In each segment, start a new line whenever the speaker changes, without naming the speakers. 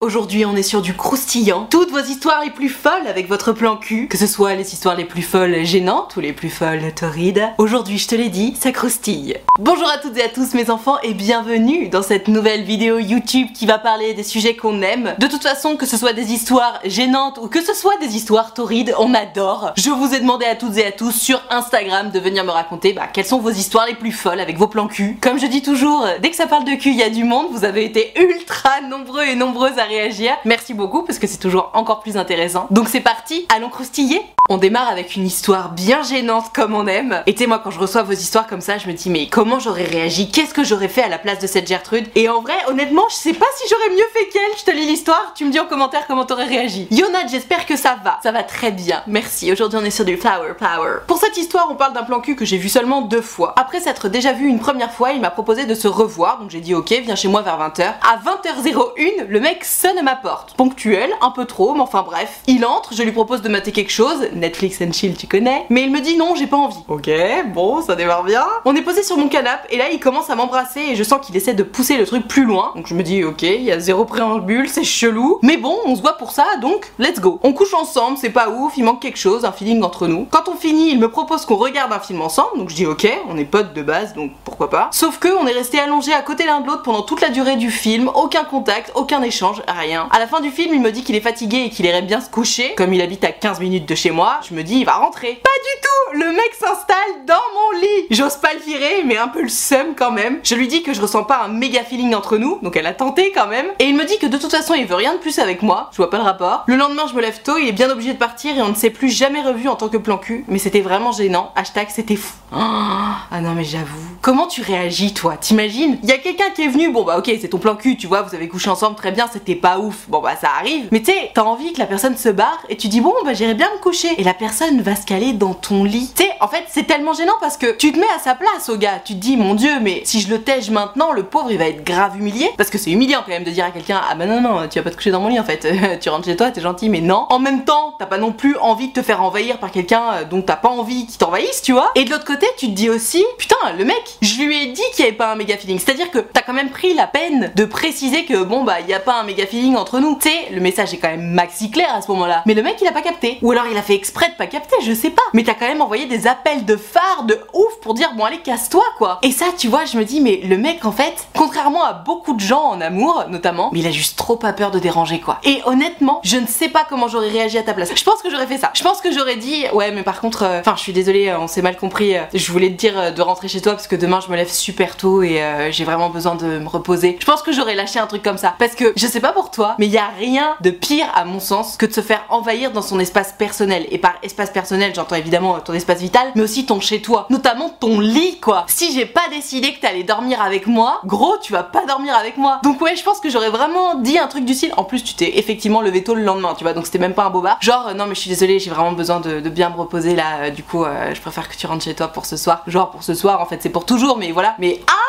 Aujourd'hui, on est sur du croustillant. Toutes vos histoires les plus folles avec votre plan cul, que ce soit les histoires les plus folles gênantes ou les plus folles torrides. Aujourd'hui, je te l'ai dit, ça croustille. Bonjour à toutes et à tous mes enfants et bienvenue dans cette nouvelle vidéo YouTube qui va parler des sujets qu'on aime. De toute façon, que ce soit des histoires gênantes ou que ce soit des histoires torrides, on adore. Je vous ai demandé à toutes et à tous sur Instagram de venir me raconter bah, quelles sont vos histoires les plus folles avec vos plans cul. Comme je dis toujours, dès que ça parle de cul, il y a du monde. Vous avez été ultra nombreux et nombreuses à réagir. Merci beaucoup parce que c'est toujours encore plus intéressant. Donc c'est parti, allons croustiller on démarre avec une histoire bien gênante comme on aime. Et tu moi, quand je reçois vos histoires comme ça, je me dis, mais comment j'aurais réagi? Qu'est-ce que j'aurais fait à la place de cette Gertrude? Et en vrai, honnêtement, je sais pas si j'aurais mieux fait qu'elle. Je te lis l'histoire, tu me dis en commentaire comment t'aurais réagi. Yonad, j'espère que ça va. Ça va très bien. Merci. Aujourd'hui, on est sur du flower power. Pour cette histoire, on parle d'un plan cul que j'ai vu seulement deux fois. Après s'être déjà vu une première fois, il m'a proposé de se revoir. Donc j'ai dit, ok, viens chez moi vers 20h. À 20h01, le mec sonne à ma porte. Ponctuel, un peu trop, mais enfin bref. Il entre, je lui propose de mater quelque chose. Netflix and chill, tu connais. Mais il me dit non, j'ai pas envie. Ok, bon, ça démarre bien. On est posé sur mon canapé et là il commence à m'embrasser et je sens qu'il essaie de pousser le truc plus loin. Donc je me dis ok, il y a zéro préambule, c'est chelou. Mais bon, on se voit pour ça, donc let's go. On couche ensemble, c'est pas ouf, il manque quelque chose, un feeling entre nous. Quand on finit, il me propose qu'on regarde un film ensemble, donc je dis ok, on est potes de base, donc pourquoi pas. Sauf que on est resté allongés à côté l'un de l'autre pendant toute la durée du film, aucun contact, aucun échange, rien. À la fin du film, il me dit qu'il est fatigué et qu'il irait bien se coucher. Comme il habite à 15 minutes de chez moi, je me dis il va rentrer. Pas du tout Le mec s'installe dans mon lit J'ose pas le virer, mais un peu le seum quand même. Je lui dis que je ressens pas un méga feeling entre nous, donc elle a tenté quand même. Et il me dit que de toute façon il veut rien de plus avec moi, je vois pas le rapport. Le lendemain je me lève tôt, il est bien obligé de partir et on ne s'est plus jamais revu en tant que plan cul, mais c'était vraiment gênant. Hashtag c'était fou. ah non mais j'avoue. Comment tu réagis toi? T'imagines? Il y a quelqu'un qui est venu, bon bah ok c'est ton plan cul, tu vois, vous avez couché ensemble très bien, c'était pas ouf. Bon bah ça arrive. Mais tu sais, t'as envie que la personne se barre et tu dis bon bah j'irai bien me coucher. Et la personne va se caler dans ton lit. Tu sais, en fait c'est tellement gênant parce que tu te mets à sa place au gars. Tu te dis mon dieu mais si je le tège maintenant, le pauvre il va être grave humilié. Parce que c'est humiliant quand même de dire à quelqu'un ah bah non non tu vas pas te coucher dans mon lit en fait. tu rentres chez toi, t'es gentil mais non. En même temps, t'as pas non plus envie de te faire envahir par quelqu'un euh, dont t'as pas envie qu'il t'envahisse, tu vois. Et de l'autre côté, tu te dis aussi putain le mec, je lui ai dit qu'il y avait pas un méga feeling. C'est-à-dire que t'as quand même pris la peine de préciser que bon bah il y a pas un méga feeling entre nous. Tu sais, le message est quand même maxi clair à ce moment-là. Mais le mec il a pas capté. Ou alors il a fait exprès de pas capter, je sais pas. Mais t'as quand même envoyé des appels de phare de ouf pour dire bon allez casse-toi quoi. Et ça tu vois, je me dis mais le mec en fait, contrairement à beaucoup de gens en amour notamment, mais il a juste trop pas peur de déranger quoi. Et honnêtement, je ne sais pas comment j'aurais réagi à ta place. Je pense que j'aurais fait ça. Je pense que j'aurais dit ouais mais par contre, euh, enfin je suis désolée, euh, on s'est mal compris. euh, je voulais te dire de rentrer chez toi parce que demain je me lève super tôt et j'ai vraiment besoin de me reposer. Je pense que j'aurais lâché un truc comme ça parce que je sais pas toi, mais il y a rien de pire à mon sens que de se faire envahir dans son espace personnel. Et par espace personnel, j'entends évidemment ton espace vital, mais aussi ton chez toi, notamment ton lit quoi. Si j'ai pas décidé que t'allais dormir avec moi, gros, tu vas pas dormir avec moi. Donc ouais, je pense que j'aurais vraiment dit un truc du style. En plus, tu t'es effectivement levé tôt le lendemain, tu vois, donc c'était même pas un bobard. Genre, euh, non mais je suis désolée, j'ai vraiment besoin de, bien me reposer là. euh, du coup, euh, je préfère que tu rentres chez toi pour ce soir. Genre pour ce soir, en fait, c'est pour toujours, mais voilà. Mais ah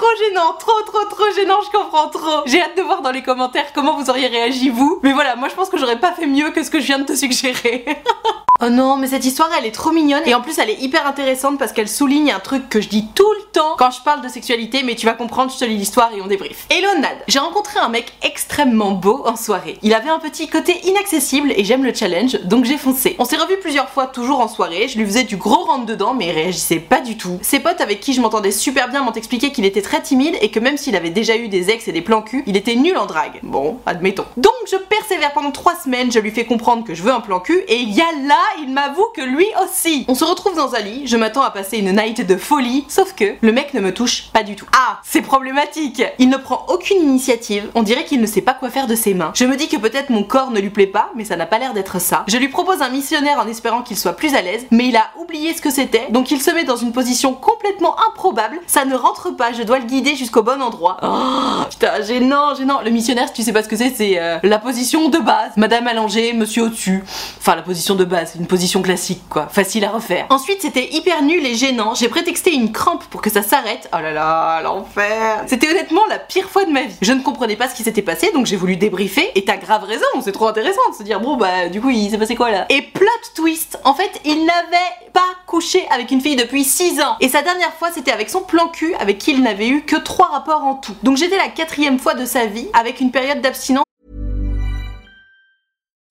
trop gênant, trop trop trop gênant, je comprends trop. J'ai hâte de voir dans les commentaires comment vous auriez réagi vous. Mais voilà, moi je pense que j'aurais pas fait mieux que ce que je viens de te suggérer. Oh non, mais cette histoire elle est trop mignonne et en plus elle est hyper intéressante parce qu'elle souligne un truc que je dis tout le temps quand je parle de sexualité, mais tu vas comprendre, je te lis l'histoire et on débrief. Hello Nad, j'ai rencontré un mec extrêmement beau en soirée. Il avait un petit côté inaccessible et j'aime le challenge, donc j'ai foncé. On s'est revu plusieurs fois, toujours en soirée, je lui faisais du gros rentre dedans, mais il réagissait pas du tout. Ses potes avec qui je m'entendais super bien m'ont expliqué qu'il était très timide et que même s'il avait déjà eu des ex et des plans cul, il était nul en drague. Bon, admettons. Donc je persévère pendant trois semaines, je lui fais comprendre que je veux un plan cul et il y a là il m'avoue que lui aussi. On se retrouve dans un lit, je m'attends à passer une night de folie, sauf que le mec ne me touche pas du tout. Ah, c'est problématique. Il ne prend aucune initiative, on dirait qu'il ne sait pas quoi faire de ses mains. Je me dis que peut-être mon corps ne lui plaît pas, mais ça n'a pas l'air d'être ça. Je lui propose un missionnaire en espérant qu'il soit plus à l'aise, mais il a oublié ce que c'était, donc il se met dans une position complètement improbable. Ça ne rentre pas, je dois le guider jusqu'au bon endroit. Oh, putain, gênant, gênant. Le missionnaire, si tu sais pas ce que c'est, c'est euh, la position de base. Madame allongée, monsieur au-dessus. Enfin, la position de base, une position classique, quoi. Facile à refaire. Ensuite, c'était hyper nul et gênant. J'ai prétexté une crampe pour que ça s'arrête. Oh là là, l'enfer. C'était honnêtement la pire fois de ma vie. Je ne comprenais pas ce qui s'était passé, donc j'ai voulu débriefer. Et t'as grave raison, c'est trop intéressant de se dire, bon bah, du coup, il s'est passé quoi là? Et plot twist, en fait, il n'avait pas couché avec une fille depuis 6 ans. Et sa dernière fois, c'était avec son plan cul, avec qui il n'avait eu que 3 rapports en tout. Donc j'étais la quatrième fois de sa vie, avec une période d'abstinence.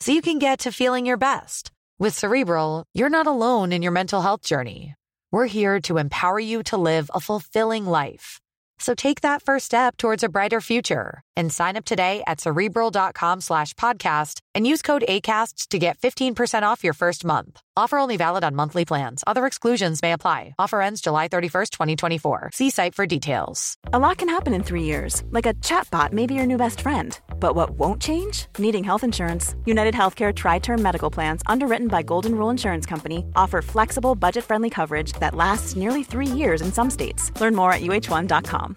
so you can get to feeling your best. With Cerebral, you're not alone in your mental health journey. We're here to empower you to live a fulfilling life. So take that first step towards a brighter future and sign up today at cerebral.com slash podcast and use code ACAST to get 15% off your first month. Offer only valid on monthly plans. Other exclusions may apply. Offer ends July 31st, 2024. See site for details.
A lot can happen in three years, like a chatbot may be your new best friend. But what won't change? Needing health insurance. United Healthcare Tri Term Medical Plans, underwritten by Golden Rule Insurance Company, offer flexible, budget friendly coverage that lasts nearly three years in some states. Learn more at uh1.com.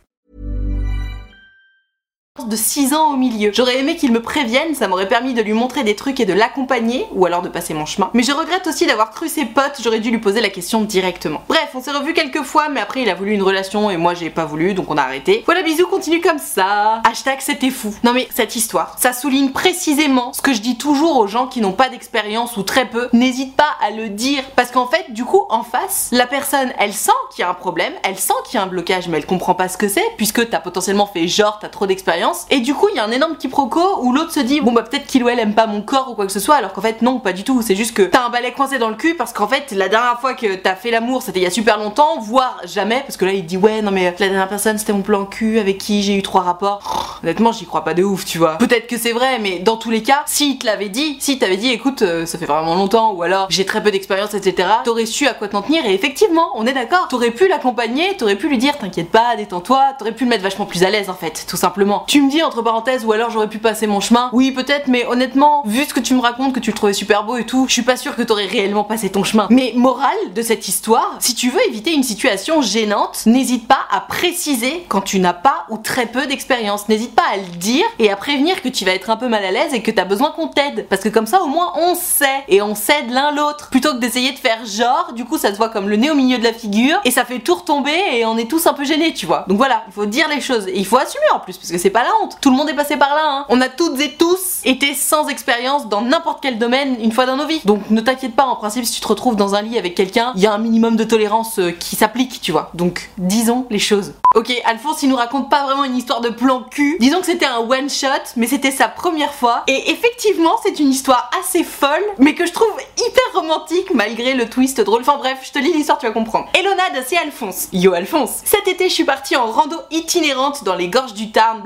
de 6 ans au milieu. J'aurais aimé qu'il me prévienne, ça m'aurait permis de lui montrer des trucs et de l'accompagner, ou alors de passer mon chemin. Mais je regrette aussi d'avoir cru ses potes, j'aurais dû lui poser la question directement. Bref, on s'est revu quelques fois, mais après il a voulu une relation et moi j'ai pas voulu, donc on a arrêté. Voilà, bisous, continue comme ça. Hashtag c'était fou. Non mais cette histoire, ça souligne précisément ce que je dis toujours aux gens qui n'ont pas d'expérience ou très peu. N'hésite pas à le dire, parce qu'en fait, du coup, en face, la personne, elle sent qu'il y a un problème, elle sent qu'il y a un blocage, mais elle comprend pas ce que c'est, puisque t'as potentiellement fait genre, t'as trop d'expérience et du coup il y a un énorme quiproquo où l'autre se dit bon bah peut-être qu'il ou elle aime pas mon corps ou quoi que ce soit alors qu'en fait non pas du tout. C'est juste que t'as un balai coincé dans le cul parce qu'en fait la dernière fois que t'as fait l'amour c'était il y a super longtemps voire jamais parce que là il dit ouais non mais la dernière personne c'était mon plan cul avec qui j'ai eu trois rapports. Honnêtement j'y crois pas de ouf tu vois. Peut-être que c'est vrai mais dans tous les cas si te l'avait dit si t'avais dit écoute euh, ça fait vraiment longtemps ou alors j'ai très peu d'expérience etc t'aurais su à quoi t'en tenir et effectivement on est d'accord. T'aurais pu l'accompagner t'aurais pu lui dire t'inquiète pas détends-toi t'aurais pu le mettre vachement plus à l'aise en fait tout simplement tu me dis entre parenthèses ou alors j'aurais pu passer mon chemin. Oui, peut-être, mais honnêtement, vu ce que tu me racontes, que tu le trouvais super beau et tout, je suis pas sûre que t'aurais réellement passé ton chemin. Mais morale de cette histoire, si tu veux éviter une situation gênante, n'hésite pas à préciser quand tu n'as pas ou très peu d'expérience. N'hésite pas à le dire et à prévenir que tu vas être un peu mal à l'aise et que t'as besoin qu'on t'aide. Parce que comme ça, au moins, on sait et on s'aide l'un l'autre. Plutôt que d'essayer de faire genre, du coup, ça se voit comme le nez au milieu de la figure et ça fait tout retomber et on est tous un peu gênés, tu vois. Donc voilà, il faut dire les choses et il faut assumer en plus parce que c'est pas la honte. Tout le monde est passé par là, hein. On a toutes et tous été sans expérience dans n'importe quel domaine une fois dans nos vies. Donc ne t'inquiète pas, en principe, si tu te retrouves dans un lit avec quelqu'un, il y a un minimum de tolérance euh, qui s'applique, tu vois. Donc disons les choses. Ok, Alphonse, il nous raconte pas vraiment une histoire de plan cul. Disons que c'était un one shot, mais c'était sa première fois. Et effectivement, c'est une histoire assez folle, mais que je trouve hyper romantique malgré le twist drôle. Enfin bref, je te lis l'histoire, tu vas comprendre. Elonade, c'est Alphonse. Yo Alphonse. Cet été, je suis partie en rando itinérante dans les gorges du Tarn,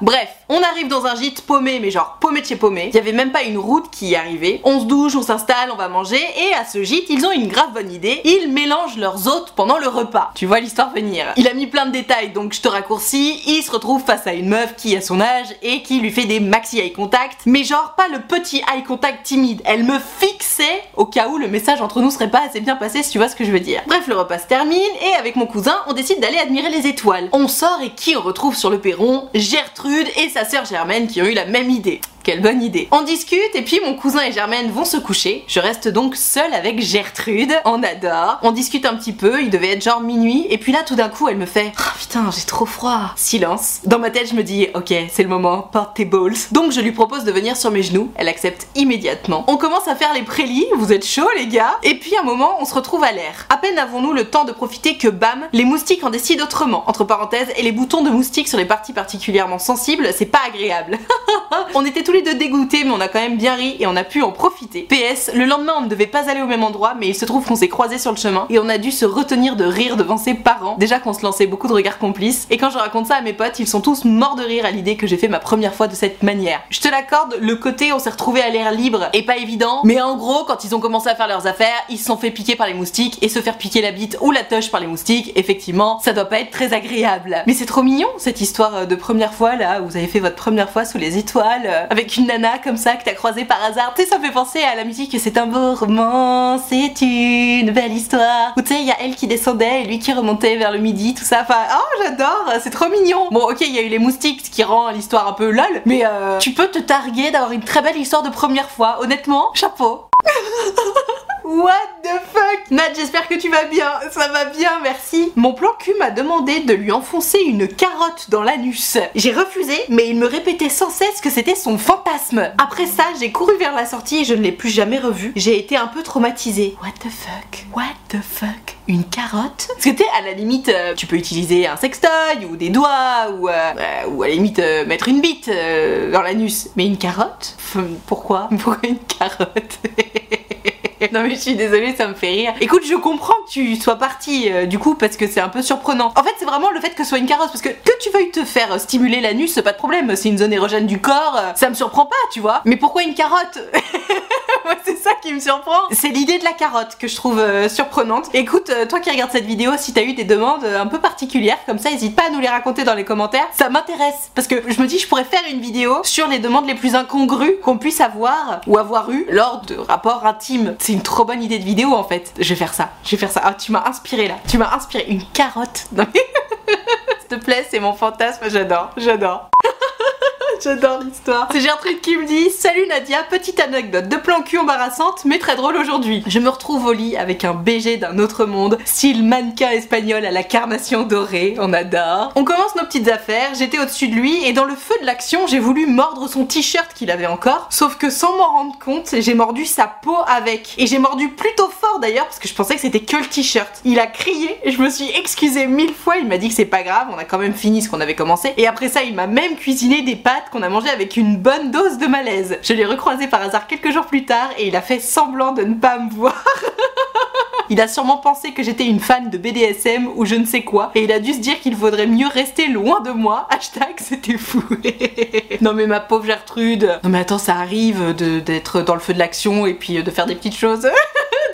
Bref, on arrive dans un gîte paumé, mais genre paumé de chez paumé. Il y avait même pas une route qui y arrivait. On se douche, on s'installe, on va manger, et à ce gîte, ils ont une grave bonne idée. Ils mélangent leurs hôtes pendant le repas. Tu vois l'histoire venir. Il a mis plein de détails, donc je te raccourcis. Il se retrouve face à une meuf qui a son âge et qui lui fait des maxi eye contact, mais genre pas le petit eye contact timide. Elle me fixait au cas où le message entre nous serait pas assez bien passé, si tu vois ce que je veux dire. Bref, le repas se termine et avec mon cousin, on décide d'aller admirer les étoiles. On sort et qui on retrouve sur le perron? Gertrude et sa sœur Germaine qui ont eu la même idée. Quelle bonne idée. On discute et puis mon cousin et Germaine vont se coucher. Je reste donc seule avec Gertrude. On adore. On discute un petit peu, il devait être genre minuit. Et puis là, tout d'un coup, elle me fait Ah putain, j'ai trop froid. Silence. Dans ma tête, je me dis Ok, c'est le moment, porte tes balls. Donc je lui propose de venir sur mes genoux. Elle accepte immédiatement. On commence à faire les prélis. Vous êtes chauds, les gars? Et puis un moment, on se retrouve à l'air. À peine avons-nous le temps de profiter que bam, les moustiques en décident autrement. Entre parenthèses, et les boutons de moustiques sur les parties particulièrement sensibles, c'est pas agréable. on était tous les deux dégoûtés, mais on a quand même bien ri et on a pu en profiter. PS, le lendemain, on ne devait pas aller au même endroit, mais il se trouve qu'on s'est croisés sur le chemin et on a dû se retenir de rire devant ses parents. Déjà qu'on se lançait beaucoup de regards complices. Et quand je raconte ça à mes potes, ils sont tous morts de rire à l'idée que j'ai fait ma première fois de cette manière. Je te l'accorde, le côté on s'est retrouvé à l'air libre est pas évident, mais en gros, quand ils ont commencé à faire leurs affaires, ils se sont fait piquer par les moustiques et se faire piquer la bite ou la toche par les moustiques, effectivement, ça doit pas être très agréable. Mais c'est trop mignon cette histoire de première fois là, où vous avez fait votre première fois sous les étoiles, euh, avec une nana comme ça que t'as croisée par hasard. Tu sais, ça me fait penser à la musique C'est un beau roman, c'est une belle histoire. Où tu sais, il y a elle qui descendait et lui qui remontait vers le midi, tout ça. Enfin, oh, j'adore, c'est trop mignon. Bon, ok, il y a eu les moustiques, ce qui rend l'histoire un peu lol, mais euh, tu peux te targuer d'avoir une très belle histoire de première fois. Honnêtement, chapeau. What the fuck? Nat, j'espère que tu vas bien. Ça va bien, merci. Mon plan cul m'a demandé de lui enfoncer une carotte dans l'anus. J'ai refusé, mais il me répétait sans cesse que c'était son fantasme. Après ça, j'ai couru vers la sortie et je ne l'ai plus jamais revu. J'ai été un peu traumatisée. What the fuck? What the fuck? Une carotte? Parce que t'es à la limite, euh, tu peux utiliser un sextoy ou des doigts ou, euh, euh, ou à la limite euh, mettre une bite dans l'anus. Mais une carotte? Pourquoi? Pourquoi une carotte? non mais je suis désolée, ça me fait rire. Écoute, je comprends que tu sois parti euh, du coup parce que c'est un peu surprenant. En fait, c'est vraiment le fait que ce soit une carotte parce que que tu veuilles te faire euh, stimuler l'anus, pas de problème. C'est une zone érogène du corps, euh, ça me surprend pas, tu vois. Mais pourquoi une carotte? C'est ça qui me surprend. C'est l'idée de la carotte que je trouve euh, surprenante. Écoute, euh, toi qui regardes cette vidéo, si t'as eu des demandes euh, un peu particulières comme ça, n'hésite pas à nous les raconter dans les commentaires. Ça m'intéresse parce que je me dis, je pourrais faire une vidéo sur les demandes les plus incongrues qu'on puisse avoir ou avoir eu lors de rapports intimes. C'est une trop bonne idée de vidéo en fait. Je vais faire ça. Je vais faire ça. Ah, tu m'as inspiré là. Tu m'as inspiré une carotte. S'il te plaît, c'est mon fantasme. J'adore. J'adore. J'adore l'histoire. C'est Gertrude qui me dit Salut Nadia, petite anecdote de plan cul embarrassante, mais très drôle aujourd'hui. Je me retrouve au lit avec un BG d'un autre monde, style mannequin espagnol à la carnation dorée, on adore. On commence nos petites affaires, j'étais au-dessus de lui et dans le feu de l'action, j'ai voulu mordre son t-shirt qu'il avait encore, sauf que sans m'en rendre compte, j'ai mordu sa peau avec. Et j'ai mordu plutôt fort d'ailleurs parce que je pensais que c'était que le t-shirt. Il a crié, je me suis excusée mille fois, il m'a dit que c'est pas grave, on a quand même fini ce qu'on avait commencé. Et après ça, il m'a même cuisiné des pâtes qu'on a mangé avec une bonne dose de malaise. Je l'ai recroisé par hasard quelques jours plus tard et il a fait semblant de ne pas me voir. Il a sûrement pensé que j'étais une fan de BDSM ou je ne sais quoi, et il a dû se dire qu'il vaudrait mieux rester loin de moi. Hashtag c'était fou. non mais ma pauvre Gertrude. Non mais attends, ça arrive d'être dans le feu de l'action et puis de faire des petites choses.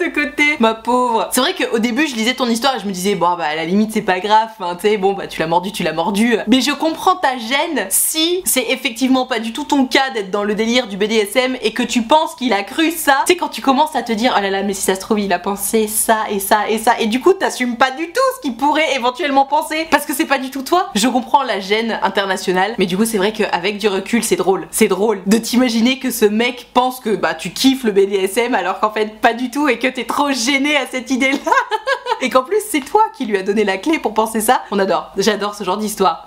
De côté, ma pauvre. C'est vrai qu'au début, je lisais ton histoire et je me disais, bon, bah, à la limite, c'est pas grave, hein, tu sais, bon, bah, tu l'as mordu, tu l'as mordu. Mais je comprends ta gêne si c'est effectivement pas du tout ton cas d'être dans le délire du BDSM et que tu penses qu'il a cru ça. Tu sais, quand tu commences à te dire, oh là là, mais si ça se trouve, il a pensé ça et ça et ça, et du coup, t'assumes pas du tout ce qu'il pourrait éventuellement penser parce que c'est pas du tout toi. Je comprends la gêne internationale, mais du coup, c'est vrai qu'avec du recul, c'est drôle. C'est drôle de t'imaginer que ce mec pense que, bah, tu kiffes le BDSM alors qu'en fait, pas du tout et que t'es trop gêné à cette idée-là. et qu'en plus, c'est toi qui lui a donné la clé pour penser ça. On adore. J'adore ce genre d'histoire.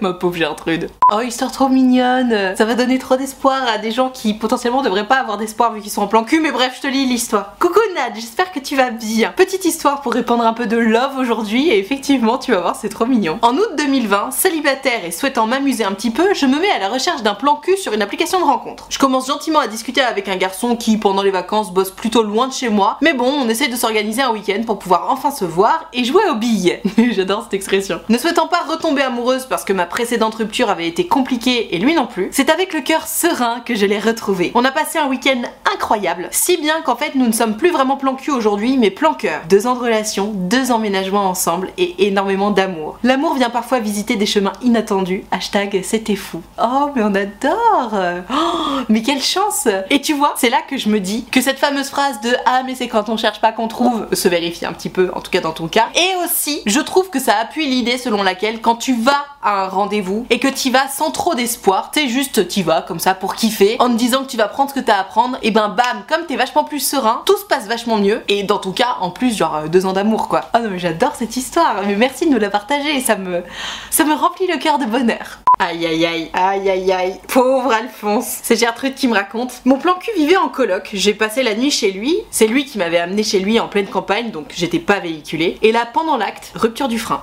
Ma pauvre Gertrude. Oh, histoire trop mignonne. Ça va donner trop d'espoir à des gens qui potentiellement devraient pas avoir d'espoir vu qu'ils sont en plan cul. Mais bref, je te lis l'histoire. Coucou Nad, j'espère que tu vas bien. Petite histoire pour répandre un peu de love aujourd'hui. Et effectivement, tu vas voir, c'est trop mignon. En août 2020, célibataire et souhaitant m'amuser un petit peu, je me mets à la recherche d'un plan cul sur une application de rencontre. Je commence gentiment à discuter avec un garçon qui, pendant les vacances, bosse plutôt loin de chez moi. Mais bon, on essaie de s'organiser un week-end pour pouvoir enfin se voir et jouer aux billes. J'adore cette expression. Ne souhaitant pas retomber amoureuse parce que ma précédente rupture avait été compliquée et lui non plus, c'est avec le cœur serein que je l'ai retrouvé. On a passé un week-end incroyable. Si bien qu'en fait, nous ne sommes plus vraiment plan cul aujourd'hui, mais plan cœur. Deux ans de relation, deux emménagements ensemble et énormément d'amour. L'amour vient parfois visiter des chemins inattendus. Hashtag c'était fou. Oh, mais on adore oh, Mais quelle chance Et tu vois, c'est là que je me dis que cette fameuse phrase de Ah, mais c'est quand on cherche pas qu'on trouve se vérifie un petit peu, en tout cas dans ton cas. Et aussi, je trouve que ça appuie l'idée selon laquelle quand tu vas à un rendez-vous et que tu vas sans trop d'espoir, t'es juste t'y vas comme ça pour kiffer, en te disant que tu vas prendre ce que t'as à apprendre, et ben bam, comme t'es vachement plus serein, tout se passe vachement mieux. Et dans ton cas, en plus, genre euh, deux ans d'amour quoi. Oh non mais j'adore cette histoire, mais merci de nous la partager, ça me, ça me remplit le cœur de bonheur. Aïe aïe aïe, aïe aïe aïe, pauvre Alphonse. C'est Gertrude qui me raconte. Mon plan cul vivait en coloc, j'ai passé la nuit chez lui, c'est lui qui m'avait amené chez lui en pleine campagne, donc j'étais pas véhiculée. Et là, pendant l'acte, rupture du frein.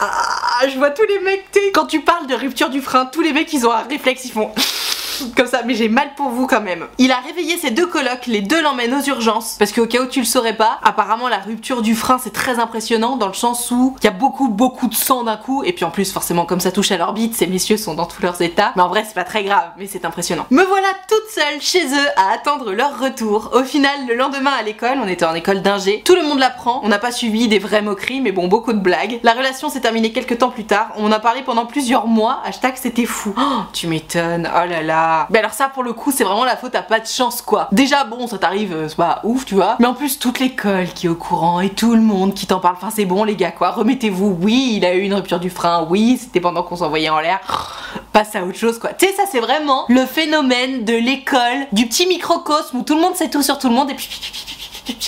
Ah, je vois tous les mecs, quand tu parles de rupture du frein, tous les mecs ils ont un réflexe, ils font comme ça, mais j'ai mal pour vous quand même. Il a réveillé ses deux colocs, les deux l'emmènent aux urgences, parce qu'au cas où tu le saurais pas, apparemment la rupture du frein c'est très impressionnant dans le sens où il y a beaucoup beaucoup de sang d'un coup, et puis en plus forcément comme ça touche à l'orbite, ces messieurs sont dans tous leurs états, mais en vrai c'est pas très grave, mais c'est impressionnant. Me voilà toute seule chez eux à attendre leur retour. Au final, le lendemain à l'école, on était en école d'ingé, tout le monde l'apprend, on n'a pas suivi des vraies moqueries, mais bon, beaucoup de blagues. La relation s'est terminée quelques temps plus tard, on en a parlé pendant plusieurs mois, hashtag c'était fou. Oh, tu m'étonnes, oh là là. Mais alors ça pour le coup c'est vraiment la faute à pas de chance quoi. Déjà bon ça t'arrive, euh, c'est pas ouf tu vois. Mais en plus toute l'école qui est au courant et tout le monde qui t'en parle. Enfin c'est bon les gars quoi, remettez-vous. Oui il a eu une rupture du frein, oui c'était pendant qu'on s'envoyait en l'air. Passe à autre chose quoi. Tu sais ça c'est vraiment le phénomène de l'école, du petit microcosme où tout le monde sait tout sur tout le monde et puis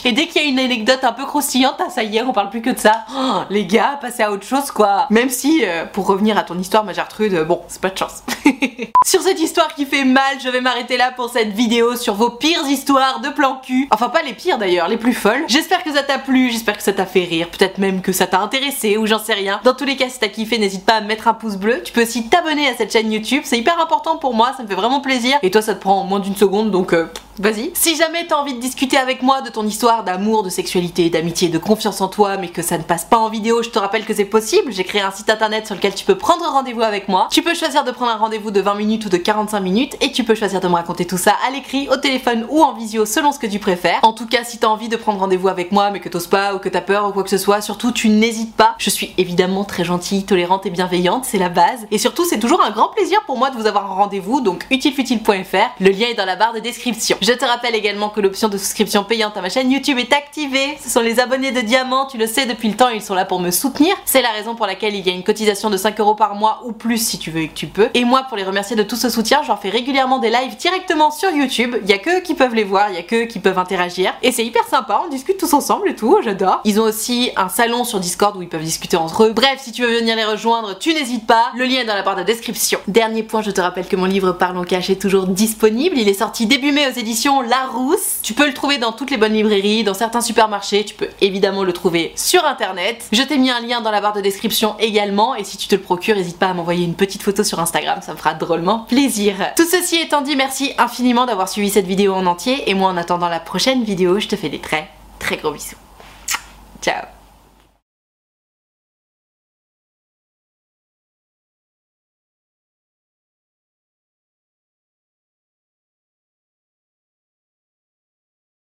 et dès qu'il y a une anecdote un peu croustillante, ah, ça y est, on parle plus que de ça. Oh, les gars, passez à autre chose quoi. Même si, euh, pour revenir à ton histoire, ma Gertrude, euh, bon, c'est pas de chance. sur cette histoire qui fait mal, je vais m'arrêter là pour cette vidéo sur vos pires histoires de plan cul. Enfin, pas les pires d'ailleurs, les plus folles. J'espère que ça t'a plu, j'espère que ça t'a fait rire, peut-être même que ça t'a intéressé ou j'en sais rien. Dans tous les cas, si t'as kiffé, n'hésite pas à mettre un pouce bleu. Tu peux aussi t'abonner à cette chaîne YouTube, c'est hyper important pour moi, ça me fait vraiment plaisir. Et toi, ça te prend moins d'une seconde, donc euh, vas-y. Si jamais t'as envie de discuter avec moi de ton histoire d'amour, de sexualité, d'amitié, de confiance en toi, mais que ça ne passe pas en vidéo, je te rappelle que c'est possible. J'ai créé un site internet sur lequel tu peux prendre rendez-vous avec moi. Tu peux choisir de prendre un rendez-vous de 20 minutes ou de 45 minutes et tu peux choisir de me raconter tout ça à l'écrit, au téléphone ou en visio selon ce que tu préfères. En tout cas, si t'as envie de prendre rendez-vous avec moi mais que t'oses pas ou que t'as peur ou quoi que ce soit, surtout tu n'hésites pas. Je suis évidemment très gentille, tolérante et bienveillante, c'est la base. Et surtout, c'est toujours un grand plaisir pour moi de vous avoir en rendez-vous, donc utilefutile.fr. Le lien est dans la barre de description. Je te rappelle également que l'option de souscription payante à ma chaîne YouTube est activée. Ce sont les abonnés de Diamant, tu le sais depuis le temps, ils sont là pour me soutenir. C'est la raison pour laquelle il y a une cotisation de 5 euros par mois ou plus si tu veux et que tu peux. Et moi, pour les remercier de tout ce soutien, je leur fais régulièrement des lives directement sur YouTube. Il y a que eux qui peuvent les voir, il y a que eux qui peuvent interagir. Et c'est hyper sympa, on discute tous ensemble et tout, j'adore. Ils ont aussi un salon sur Discord où ils peuvent discuter entre eux. Bref, si tu veux venir les rejoindre, tu n'hésites pas. Le lien est dans la barre de description. Dernier point, je te rappelle que mon livre Parlons Cash est toujours disponible. Il est sorti début mai aux éditions Larousse. Tu peux le trouver dans toutes les bonnes librairies, dans certains supermarchés. Tu peux évidemment le trouver sur internet. Je t'ai mis un lien dans la barre de description également. Et si tu te le procures, n'hésite pas à m'envoyer une petite photo sur Instagram, ça me fera drôlement plaisir. Tout ceci étant dit, merci infiniment d'avoir suivi cette vidéo en entier. Et moi, en attendant la prochaine vidéo, je te fais des très très gros bisous. Ciao